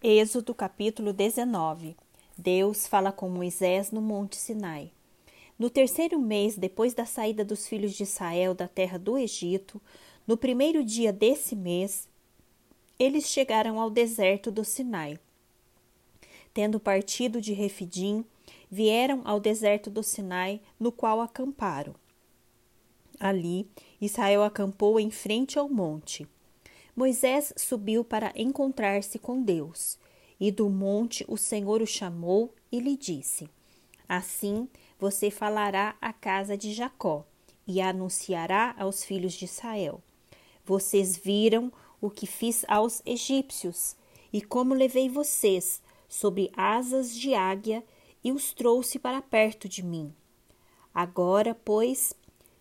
Êxodo capítulo 19 Deus fala com Moisés no Monte Sinai. No terceiro mês depois da saída dos filhos de Israel da terra do Egito, no primeiro dia desse mês, eles chegaram ao deserto do Sinai. Tendo partido de Refidim, vieram ao deserto do Sinai, no qual acamparam. Ali, Israel acampou em frente ao monte. Moisés subiu para encontrar-se com Deus, e do monte o Senhor o chamou e lhe disse: Assim você falará à casa de Jacó e anunciará aos filhos de Israel: Vocês viram o que fiz aos egípcios e como levei vocês sobre asas de águia e os trouxe para perto de mim. Agora, pois,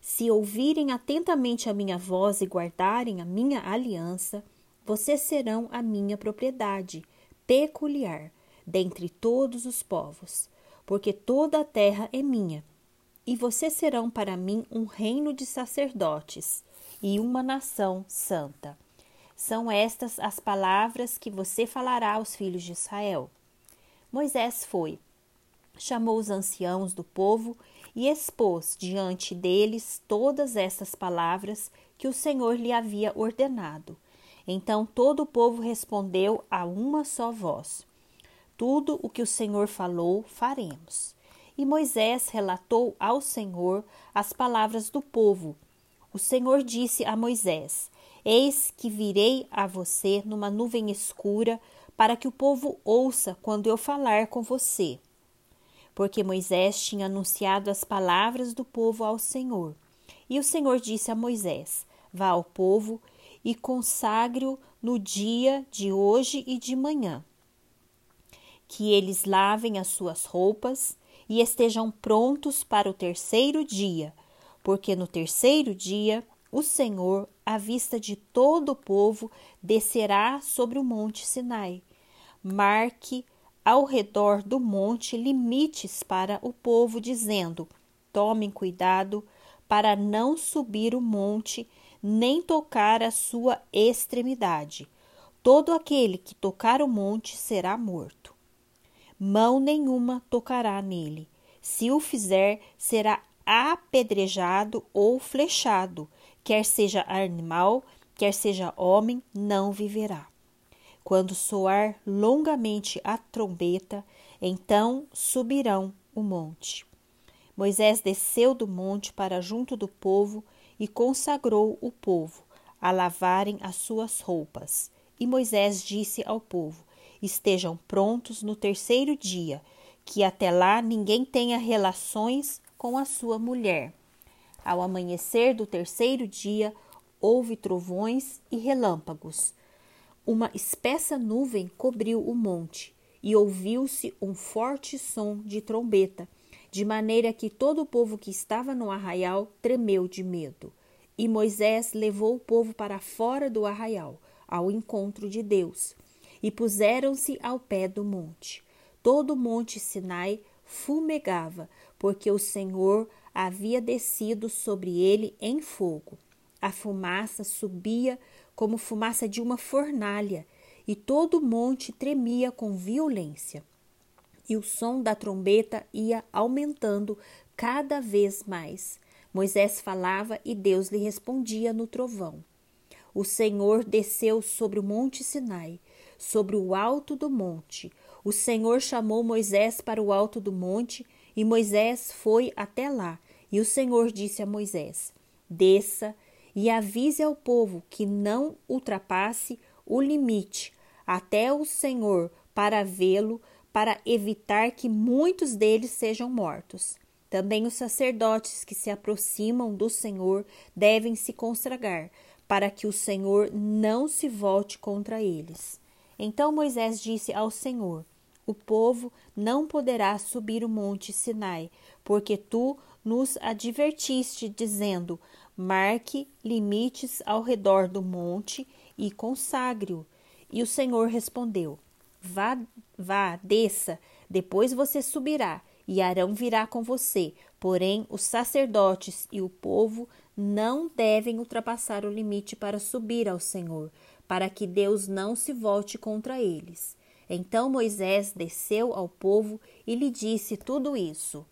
se ouvirem atentamente a minha voz e guardarem a minha aliança, vocês serão a minha propriedade peculiar dentre todos os povos, porque toda a terra é minha. E vocês serão para mim um reino de sacerdotes e uma nação santa. São estas as palavras que você falará aos filhos de Israel. Moisés foi, chamou os anciãos do povo e expôs diante deles todas estas palavras que o Senhor lhe havia ordenado. Então todo o povo respondeu a uma só voz: Tudo o que o Senhor falou, faremos. E Moisés relatou ao Senhor as palavras do povo. O Senhor disse a Moisés: Eis que virei a você numa nuvem escura, para que o povo ouça quando eu falar com você porque Moisés tinha anunciado as palavras do povo ao Senhor. E o Senhor disse a Moisés: Vá ao povo e consagre-o no dia de hoje e de manhã. Que eles lavem as suas roupas e estejam prontos para o terceiro dia, porque no terceiro dia o Senhor, à vista de todo o povo, descerá sobre o monte Sinai. Marque ao redor do monte limites para o povo, dizendo: Tomem cuidado para não subir o monte, nem tocar a sua extremidade. Todo aquele que tocar o monte será morto. Mão nenhuma tocará nele. Se o fizer, será apedrejado ou flechado, quer seja animal, quer seja homem, não viverá. Quando soar longamente a trombeta, então subirão o monte. Moisés desceu do monte para junto do povo e consagrou o povo a lavarem as suas roupas. E Moisés disse ao povo: Estejam prontos no terceiro dia, que até lá ninguém tenha relações com a sua mulher. Ao amanhecer do terceiro dia, houve trovões e relâmpagos uma espessa nuvem cobriu o monte e ouviu-se um forte som de trombeta, de maneira que todo o povo que estava no arraial tremeu de medo. E Moisés levou o povo para fora do arraial, ao encontro de Deus, e puseram-se ao pé do monte. Todo o monte Sinai fumegava, porque o Senhor havia descido sobre ele em fogo. A fumaça subia como fumaça de uma fornalha, e todo o monte tremia com violência. E o som da trombeta ia aumentando cada vez mais. Moisés falava e Deus lhe respondia no trovão. O Senhor desceu sobre o monte Sinai, sobre o alto do monte. O Senhor chamou Moisés para o alto do monte, e Moisés foi até lá. E o Senhor disse a Moisés: Desça e avise ao povo que não ultrapasse o limite até o Senhor para vê-lo, para evitar que muitos deles sejam mortos. Também os sacerdotes que se aproximam do Senhor devem se consagrar, para que o Senhor não se volte contra eles. Então Moisés disse ao Senhor: O povo não poderá subir o monte Sinai, porque tu nos advertiste, dizendo: marque limites ao redor do monte e consagre-o. E o Senhor respondeu: Vá, vá, desça, depois você subirá, e Arão virá com você. Porém, os sacerdotes e o povo não devem ultrapassar o limite para subir ao Senhor, para que Deus não se volte contra eles. Então Moisés desceu ao povo e lhe disse tudo isso.